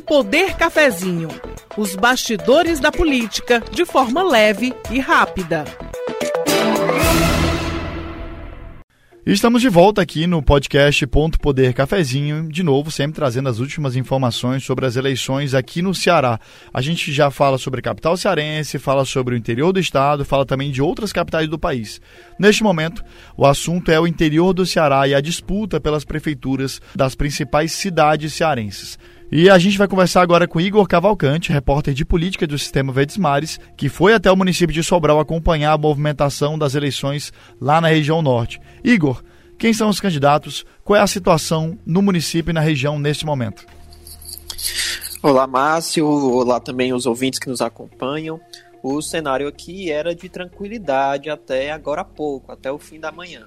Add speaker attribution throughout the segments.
Speaker 1: Poder Cafezinho. Os bastidores da política de forma leve e rápida.
Speaker 2: Estamos de volta aqui no podcast Ponto Poder Cafezinho, de novo, sempre trazendo as últimas informações sobre as eleições aqui no Ceará. A gente já fala sobre a capital cearense, fala sobre o interior do estado, fala também de outras capitais do país. Neste momento, o assunto é o interior do Ceará e a disputa pelas prefeituras das principais cidades cearenses. E a gente vai conversar agora com Igor Cavalcante, repórter de política do Sistema Verdes Mares, que foi até o município de Sobral acompanhar a movimentação das eleições lá na região norte. Igor, quem são os candidatos? Qual é a situação no município e na região neste momento?
Speaker 3: Olá, Márcio. Olá também os ouvintes que nos acompanham. O cenário aqui era de tranquilidade até agora há pouco, até o fim da manhã.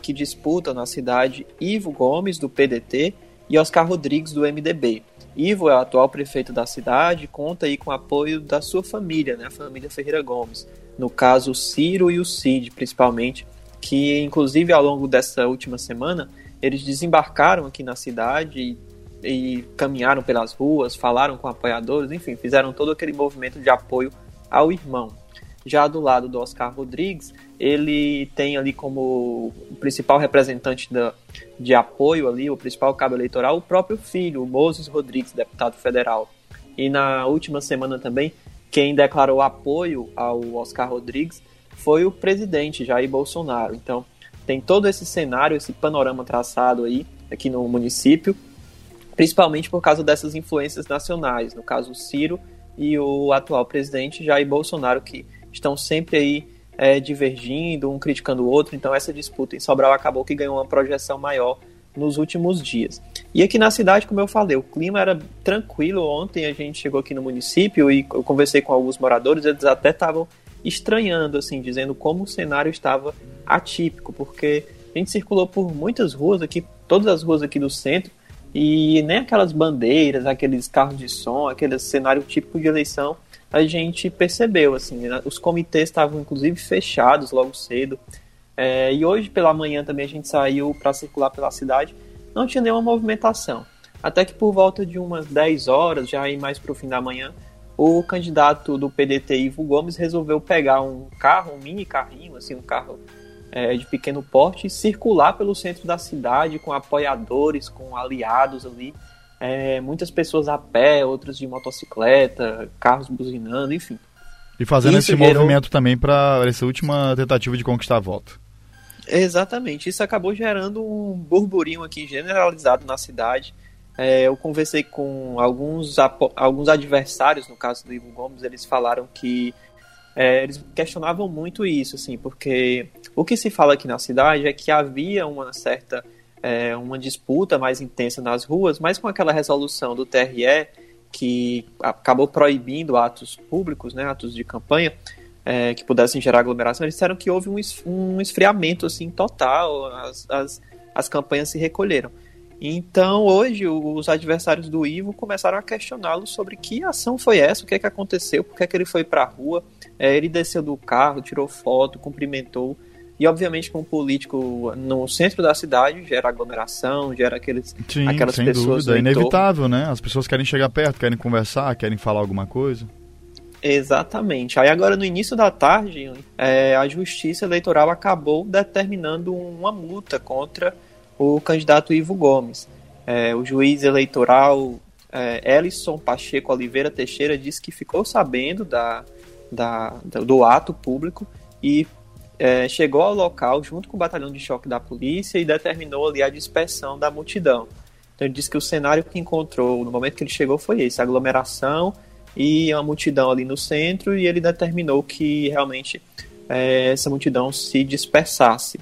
Speaker 3: Que disputa na cidade Ivo Gomes, do PDT, e Oscar Rodrigues, do MDB. Ivo é o atual prefeito da cidade e conta aí com o apoio da sua família, né, a família Ferreira Gomes. No caso, o Ciro e o Cid, principalmente, que inclusive ao longo dessa última semana, eles desembarcaram aqui na cidade e, e caminharam pelas ruas, falaram com apoiadores, enfim, fizeram todo aquele movimento de apoio ao irmão. Já do lado do Oscar Rodrigues, ele tem ali como o principal representante da, de apoio ali, o principal cabo eleitoral, o próprio filho, o Moses Rodrigues, deputado federal. E na última semana também, quem declarou apoio ao Oscar Rodrigues foi o presidente Jair Bolsonaro. Então, tem todo esse cenário, esse panorama traçado aí aqui no município, principalmente por causa dessas influências nacionais, no caso o Ciro e o atual presidente Jair Bolsonaro, que estão sempre aí é, divergindo, um criticando o outro. Então, essa disputa em Sobral acabou que ganhou uma projeção maior nos últimos dias. E aqui na cidade, como eu falei, o clima era tranquilo. Ontem a gente chegou aqui no município e eu conversei com alguns moradores, eles até estavam estranhando, assim, dizendo como o cenário estava atípico, porque a gente circulou por muitas ruas aqui, todas as ruas aqui do centro, e nem aquelas bandeiras, aqueles carros de som, aquele cenário típico de eleição a gente percebeu, assim, né? os comitês estavam inclusive fechados logo cedo. É, e hoje pela manhã também a gente saiu para circular pela cidade, não tinha nenhuma movimentação. Até que por volta de umas 10 horas, já aí mais para o fim da manhã, o candidato do PDT, Ivo Gomes, resolveu pegar um carro, um mini carrinho, assim, um carro é, de pequeno porte, e circular pelo centro da cidade com apoiadores, com aliados ali, é, muitas pessoas a pé, outras de motocicleta, carros buzinando, enfim.
Speaker 2: E fazendo isso esse gerou... movimento também para essa última tentativa de conquistar a volta.
Speaker 3: Exatamente, isso acabou gerando um burburinho aqui generalizado na cidade. É, eu conversei com alguns, alguns adversários, no caso do Ivo Gomes, eles falaram que é, eles questionavam muito isso, assim, porque o que se fala aqui na cidade é que havia uma certa é, uma disputa mais intensa nas ruas, mas com aquela resolução do TRE que acabou proibindo atos públicos, né, atos de campanha, é, que pudessem gerar aglomeração, eles disseram que houve um, esfriamento assim total, as, as, as campanhas se recolheram. Então, hoje, os adversários do Ivo começaram a questioná-lo sobre que ação foi essa, o que é que aconteceu, por que, é que ele foi para a rua. É, ele desceu do carro, tirou foto, cumprimentou e obviamente com um político no centro da cidade gera aglomeração, gera aqueles,
Speaker 2: Sim,
Speaker 3: aquelas
Speaker 2: sem
Speaker 3: pessoas.
Speaker 2: Dúvida. É inevitável, né? As pessoas querem chegar perto, querem conversar, querem falar alguma coisa.
Speaker 3: Exatamente. Aí agora no início da tarde, é, a Justiça Eleitoral acabou determinando uma multa contra o candidato Ivo Gomes. É, o juiz eleitoral é, Ellison Pacheco Oliveira Teixeira disse que ficou sabendo da, da, do ato público e é, chegou ao local junto com o batalhão de choque da polícia e determinou ali a dispersão da multidão. Então ele disse que o cenário que encontrou no momento que ele chegou foi esse, aglomeração e a multidão ali no centro e ele determinou que realmente é, essa multidão se dispersasse.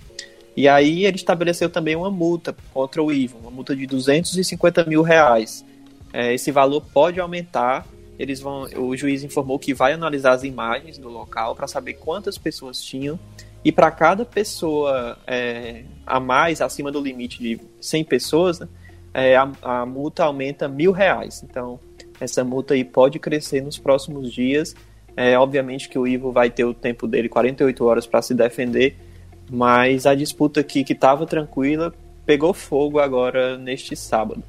Speaker 3: E aí ele estabeleceu também uma multa contra o Ivo, uma multa de 250 mil reais. É, esse valor pode aumentar. Eles vão, o juiz informou que vai analisar as imagens do local para saber quantas pessoas tinham e para cada pessoa é, a mais, acima do limite de 100 pessoas, né, é, a, a, multa aumenta mil reais. Então, essa multa aí pode crescer nos próximos dias. É, obviamente que o Ivo vai ter o tempo dele, 48 horas, para se defender, mas a disputa aqui, que estava tranquila, pegou fogo agora neste sábado.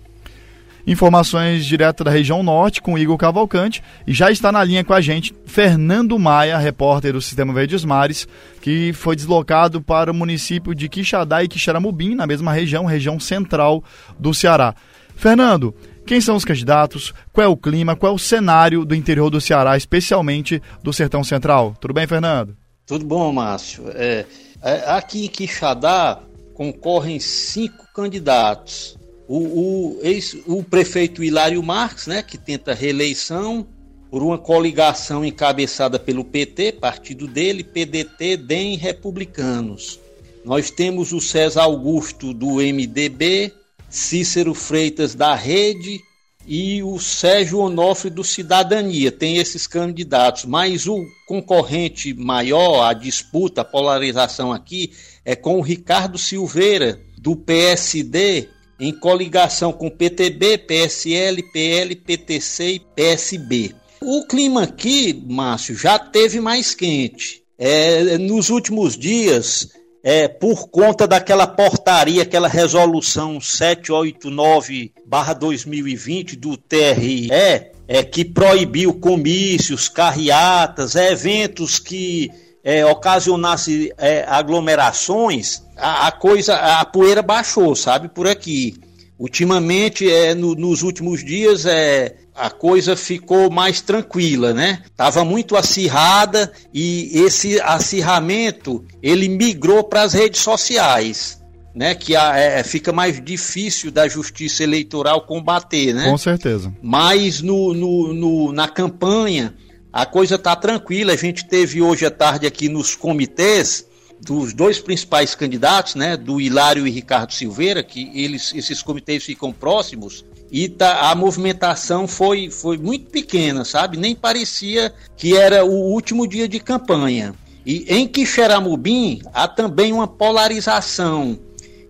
Speaker 2: Informações direto da região norte com Igor Cavalcante e já está na linha com a gente Fernando Maia, repórter do Sistema Verdes Mares, que foi deslocado para o município de Quixadá e Quixaramubim, na mesma região, região central do Ceará. Fernando, quem são os candidatos? Qual é o clima? Qual é o cenário do interior do Ceará, especialmente do Sertão Central? Tudo bem, Fernando?
Speaker 4: Tudo bom, Márcio. É, é, aqui em Quixadá concorrem cinco candidatos. O, o, ex, o prefeito Hilário Marques, né, que tenta reeleição por uma coligação encabeçada pelo PT, partido dele, PDT, DEM Republicanos. Nós temos o César Augusto do MDB, Cícero Freitas da Rede e o Sérgio Onofre do Cidadania. Tem esses candidatos, mas o concorrente maior, a disputa, a polarização aqui é com o Ricardo Silveira do PSD em coligação com PTB, PSL, PL, PTC e PSB. O clima aqui, Márcio, já teve mais quente. É, nos últimos dias, é, por conta daquela portaria, aquela resolução 789-2020 do TRE, é, que proibiu comícios, carreatas, eventos que é, ocasionassem é, aglomerações, a, a, coisa, a poeira baixou, sabe, por aqui. Ultimamente, é, no, nos últimos dias, é, a coisa ficou mais tranquila, né? Tava muito acirrada e esse acirramento ele migrou para as redes sociais, né? Que a, é, fica mais difícil da justiça eleitoral combater, né?
Speaker 2: Com certeza.
Speaker 4: Mas no, no, no na campanha a coisa tá tranquila. A gente teve hoje à tarde aqui nos comitês dos dois principais candidatos, né, do Hilário e Ricardo Silveira, que eles, esses comitês ficam próximos, e tá, a movimentação foi, foi muito pequena, sabe? Nem parecia que era o último dia de campanha. E em Quixeramobim há também uma polarização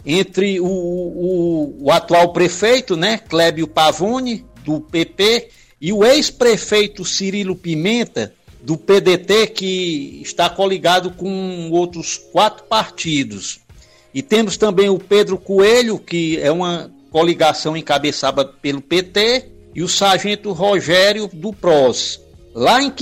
Speaker 4: entre o, o, o atual prefeito, né, Clébio Pavone, do PP, e o ex-prefeito Cirilo Pimenta, do PDT, que está coligado com outros quatro partidos. E temos também o Pedro Coelho, que é uma coligação encabeçada pelo PT, e o sargento Rogério do PROS. Lá em,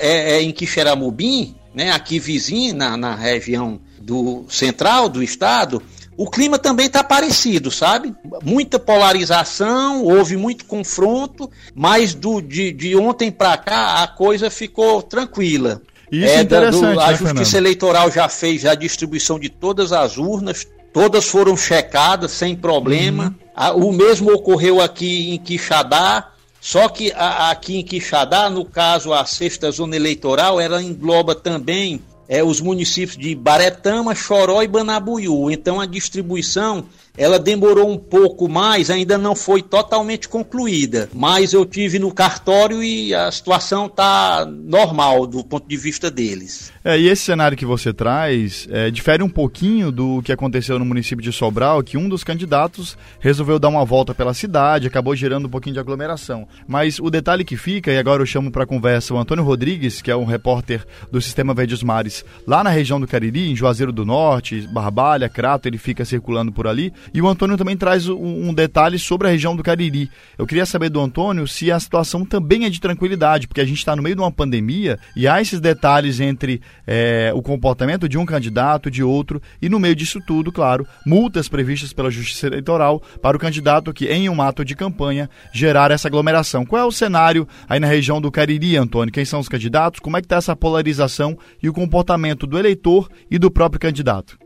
Speaker 4: é, é, em Quixeramobim, né, aqui vizinho, na, na região do central do estado, o clima também está parecido, sabe? Muita polarização, houve muito confronto, mas do, de, de ontem para cá a coisa ficou tranquila.
Speaker 2: Isso é interessante. Do,
Speaker 4: a
Speaker 2: né,
Speaker 4: Justiça
Speaker 2: Fernando?
Speaker 4: Eleitoral já fez a distribuição de todas as urnas, Todas foram checadas sem problema. Uhum. O mesmo ocorreu aqui em Quixadá. Só que aqui em Quixadá, no caso, a sexta zona eleitoral, ela engloba também é, os municípios de Baretama, Choró e Banabuiú. Então a distribuição ela demorou um pouco mais, ainda não foi totalmente concluída, mas eu tive no cartório e a situação está normal do ponto de vista deles.
Speaker 2: É, e esse cenário que você traz é, difere um pouquinho do que aconteceu no município de Sobral, que um dos candidatos resolveu dar uma volta pela cidade, acabou gerando um pouquinho de aglomeração. Mas o detalhe que fica, e agora eu chamo para conversa o Antônio Rodrigues, que é um repórter do Sistema Verdes Mares, lá na região do Cariri, em Juazeiro do Norte, Barbalha, Crato, ele fica circulando por ali. E o Antônio também traz um, detalhe sobre a região do Cariri. Eu queria saber do Antônio se a situação também é de tranquilidade, porque a gente está no meio de uma pandemia e há esses detalhes entre é, o comportamento de um candidato, de outro, e no meio disso tudo, claro, multas previstas pela Justiça Eleitoral para o candidato que, em um ato de campanha, gerar essa aglomeração. Qual é o cenário aí na região do Cariri, Antônio? Quem são os candidatos? Como é que está essa polarização e o comportamento do eleitor e do próprio candidato?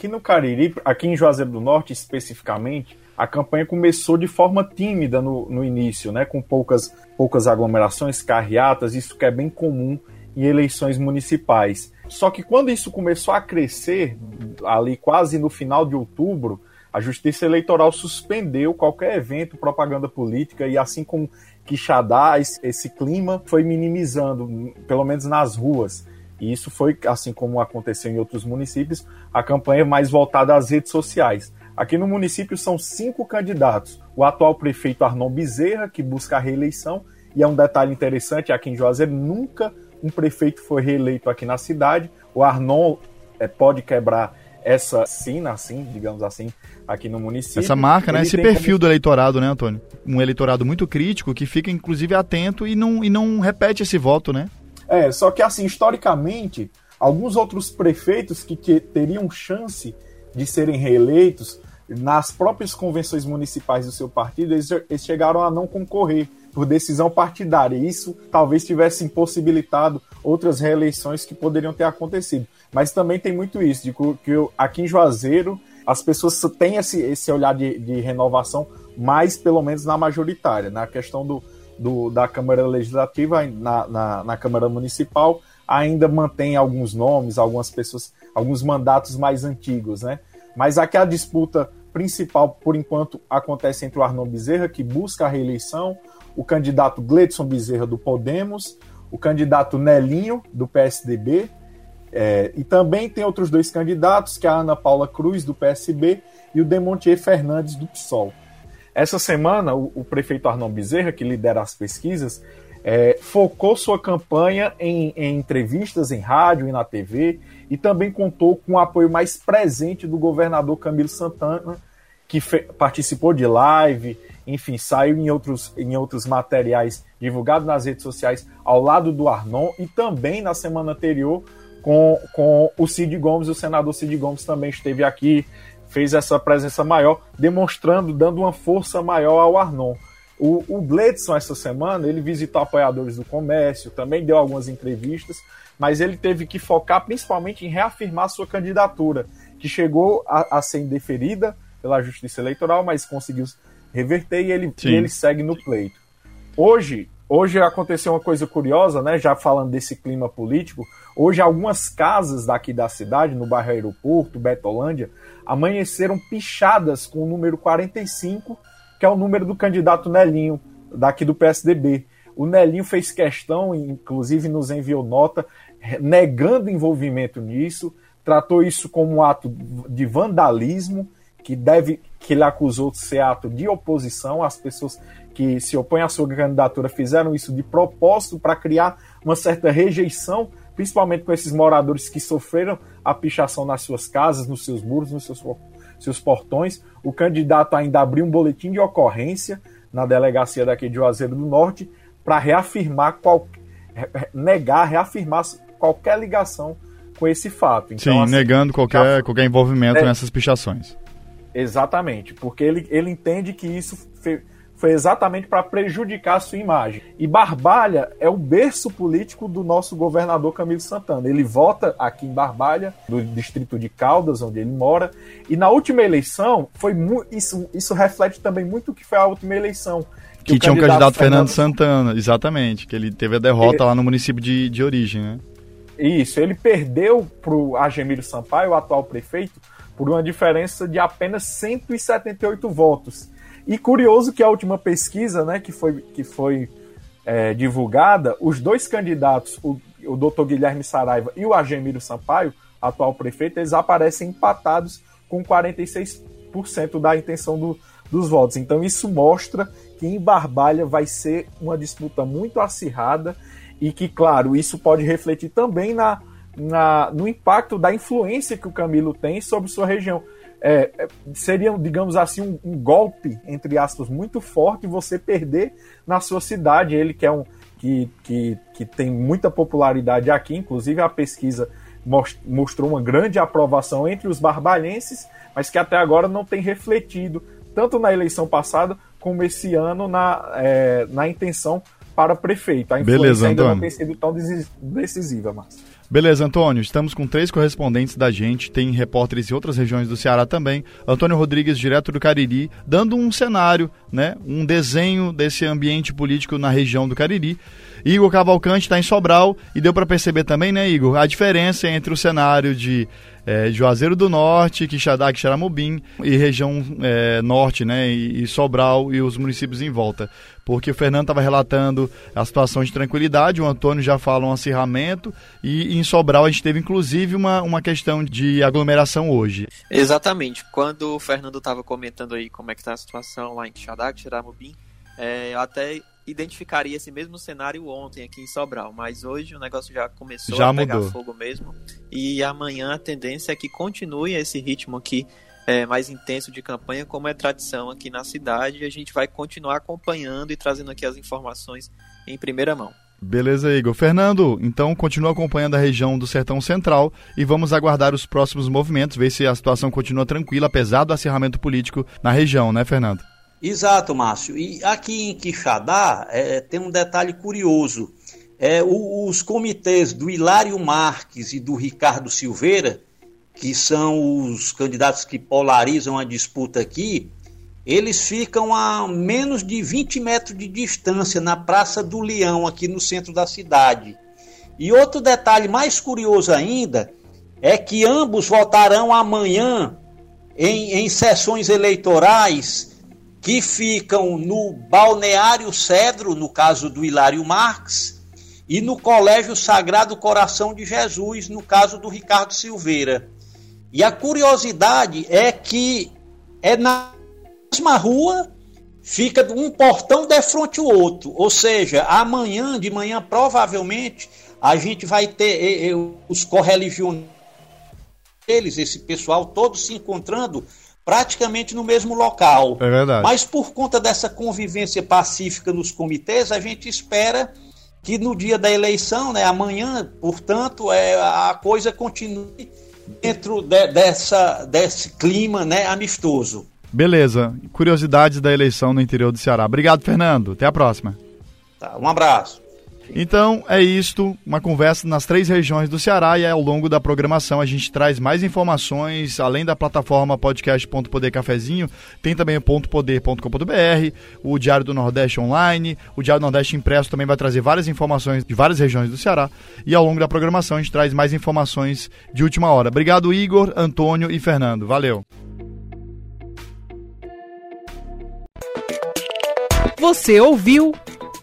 Speaker 5: Aqui no Cariri, aqui em Juazeiro do Norte especificamente, a campanha começou de forma tímida no, no início, né, com poucas, poucas aglomerações, carreatas, isso que é bem comum em eleições municipais. Só que quando isso começou a crescer, ali quase no final de outubro, a Justiça Eleitoral suspendeu qualquer evento, propaganda política, e assim como Quixadá, esse clima foi minimizando, pelo menos nas ruas. E isso foi, assim como aconteceu em outros municípios, a campanha mais voltada às redes sociais. Aqui no município são cinco candidatos. O atual prefeito Arnon Bezerra, que busca a reeleição, e é um detalhe interessante, aqui em Juazeiro nunca um prefeito foi reeleito aqui na cidade. O Arnon é, pode quebrar essa sina, assim, digamos assim, aqui no município.
Speaker 2: Essa marca, né? Esse perfil como... do eleitorado, né, Antônio? Um eleitorado muito crítico que fica, inclusive, atento e não, e não repete esse voto, né?
Speaker 5: É, só que assim, historicamente, alguns outros prefeitos que, que teriam chance de serem reeleitos nas próprias convenções municipais do seu partido, eles, eles chegaram a não concorrer por decisão partidária. Isso talvez tivesse impossibilitado outras reeleições que poderiam ter acontecido. Mas também tem muito isso, de que aqui em Juazeiro as pessoas têm esse, esse olhar de, de renovação, mais pelo menos na majoritária. Na questão do, do da Câmara Legislativa, na, na, na Câmara Municipal, ainda mantém alguns nomes, algumas pessoas, alguns mandatos mais antigos, né? Mas aqui a disputa principal, por enquanto, acontece entre o Arnon Bezerra, que busca a reeleição, o candidato Gledson Bezerra, do Podemos, o candidato Nelinho, do PSDB, é, e também tem outros dois candidatos, que é a Ana Paula Cruz, do PSB, e o Demontier Fernandes, do PSOL. Essa semana, o, o prefeito Arnon Bezerra, que lidera as pesquisas, é, focou sua campanha em, em, entrevistas em rádio e na TV e também contou com o apoio mais presente do governador Camilo Santana, que participou de live, enfim, saiu em outros, em outros materiais divulgados nas redes sociais ao lado do Arnon e também na semana anterior com, com o Cid Gomes, o senador Cid Gomes também esteve aqui, fez essa presença maior, demonstrando, dando uma força maior ao Arnon. O, o Gledson, essa semana, ele visitou apoiadores do comércio, também deu algumas entrevistas, mas ele teve que focar principalmente em reafirmar sua candidatura, que chegou a, a ser indeferida pela Justiça Eleitoral, mas conseguiu reverter e ele, e ele segue no pleito. Hoje, hoje aconteceu uma coisa curiosa, né? Já falando desse clima político, hoje algumas casas daqui da cidade, no bairro Aeroporto, Betolândia, amanheceram pichadas com o número 45, que é o número do candidato Nelinho, daqui do PSDB. O Nelinho fez questão, inclusive nos enviou nota, negando envolvimento nisso, tratou isso como um ato de vandalismo que deve que ele acusou de ser ato de oposição. As pessoas que se opõem à sua candidatura fizeram isso de propósito para criar uma certa rejeição, principalmente com esses moradores que sofreram a pichação nas suas casas, nos seus muros, nos seus, seus portões. O candidato ainda abriu um boletim de ocorrência na delegacia daqui de Juazeiro do Norte para reafirmar qual, negar, reafirmar qualquer ligação com esse fato.
Speaker 2: Então, Sim, assim, negando qualquer, já, qualquer envolvimento é, nessas pichações.
Speaker 5: Exatamente, porque ele, ele entende que isso foi, exatamente para prejudicar a sua imagem. E Barbalha é o berço político do nosso governador Camilo Santana. Ele vota aqui em Barbalha, no distrito de Caldas, onde ele mora. E na última eleição, foi isso, isso reflete também muito o que foi a última eleição.
Speaker 2: Que, que tinha o um candidato Fernando, Fernando Santana, exatamente, que ele teve a derrota ele... lá no município de, de origem, né?
Speaker 5: Isso, ele perdeu para o Agemiro Sampaio, o atual prefeito, por uma diferença de apenas 178 votos. E curioso que a última pesquisa, né, que foi, que foi é, divulgada, os dois candidatos, o, o doutor Guilherme Saraiva e o Agemiro Sampaio, atual prefeito, eles aparecem empatados com 46% da intenção do, dos votos. Então isso mostra que em Barbalha vai ser uma disputa muito acirrada e que, claro, isso pode refletir também na, na, no impacto da influência que o Camilo tem sobre sua região. É, é, seria, digamos assim, um, um, golpe, entre aspas, muito forte você perder na sua cidade. Ele que é um que, que, que tem muita popularidade aqui, inclusive a pesquisa mostrou uma grande aprovação entre os barbalhenses, mas que até agora não tem refletido, tanto na eleição passada como esse ano, na, é, na intenção para prefeito. A influência Beleza, ainda não tem sido tão decisiva, Márcio.
Speaker 2: Beleza, Antônio. Estamos com três correspondentes da gente, tem repórteres em outras regiões do Ceará também. Antônio Rodrigues, direto do Cariri, dando um cenário, né, um desenho desse ambiente político na região do Cariri. Igor Cavalcante está em Sobral e deu para perceber também, né, Igor, a diferença entre o cenário de é, Juazeiro do Norte, Quixadá, Quixaramubim e região é, norte, né, e, e, Sobral e os municípios em volta. Porque o Fernando estava relatando a situação de tranquilidade, o Antônio já fala um acirramento e em Sobral a gente teve inclusive uma, uma questão de aglomeração hoje.
Speaker 3: Exatamente. Quando o Fernando estava comentando aí como é que está a situação lá em Quixadá, Quixaramubim, É, eu até identificaria esse mesmo cenário ontem aqui em Sobral, mas hoje o negócio já começou
Speaker 2: já
Speaker 3: a pegar
Speaker 2: mudou.
Speaker 3: fogo mesmo. E amanhã a tendência é que continue esse ritmo aqui é, mais intenso de campanha, como é tradição aqui na cidade, e a gente vai continuar acompanhando e trazendo aqui as informações em primeira mão.
Speaker 2: Beleza, Igor. Fernando, então continua acompanhando a região do Sertão Central e vamos aguardar os próximos movimentos, ver se a situação continua tranquila, apesar do acirramento político na região, né, Fernando?
Speaker 4: Exato, Márcio. E aqui em Quixadá é, tem um detalhe curioso. É, o, os comitês do Hilário Marques e do Ricardo Silveira, que são os candidatos que polarizam a disputa aqui, eles ficam a menos de 20 metros de distância na Praça do Leão, aqui no centro da cidade. E outro detalhe mais curioso ainda é que ambos votarão amanhã em, em sessões eleitorais que ficam no Balneário Cedro, no caso do Hilário Marques, e no Colégio Sagrado Coração de Jesus, no caso do Ricardo Silveira. E a curiosidade é que é na mesma rua, fica um portão de frente o outro. Ou seja, amanhã, de manhã, provavelmente, a gente vai ter os correligionários, eles, esse pessoal, todos se encontrando praticamente no mesmo local.
Speaker 2: É verdade.
Speaker 4: Mas por conta dessa convivência pacífica nos comitês, a gente espera que no dia da eleição, né, amanhã, portanto, é, a coisa continue dentro de, dessa, desse clima né, amistoso.
Speaker 2: Beleza. Curiosidades da eleição no interior do Ceará. Obrigado, Fernando. Até a próxima.
Speaker 4: Tá, um abraço.
Speaker 2: Então é isto, uma conversa nas três regiões do Ceará e ao longo da programação a gente traz mais informações, além da plataforma podcast.podercafezinho, tem também o .poder.com.br, o Diário do Nordeste online, o Diário do Nordeste impresso também vai trazer várias informações de várias regiões do Ceará e ao longo da programação a gente traz mais informações de última hora. Obrigado Igor, Antônio e Fernando. Valeu.
Speaker 1: Você ouviu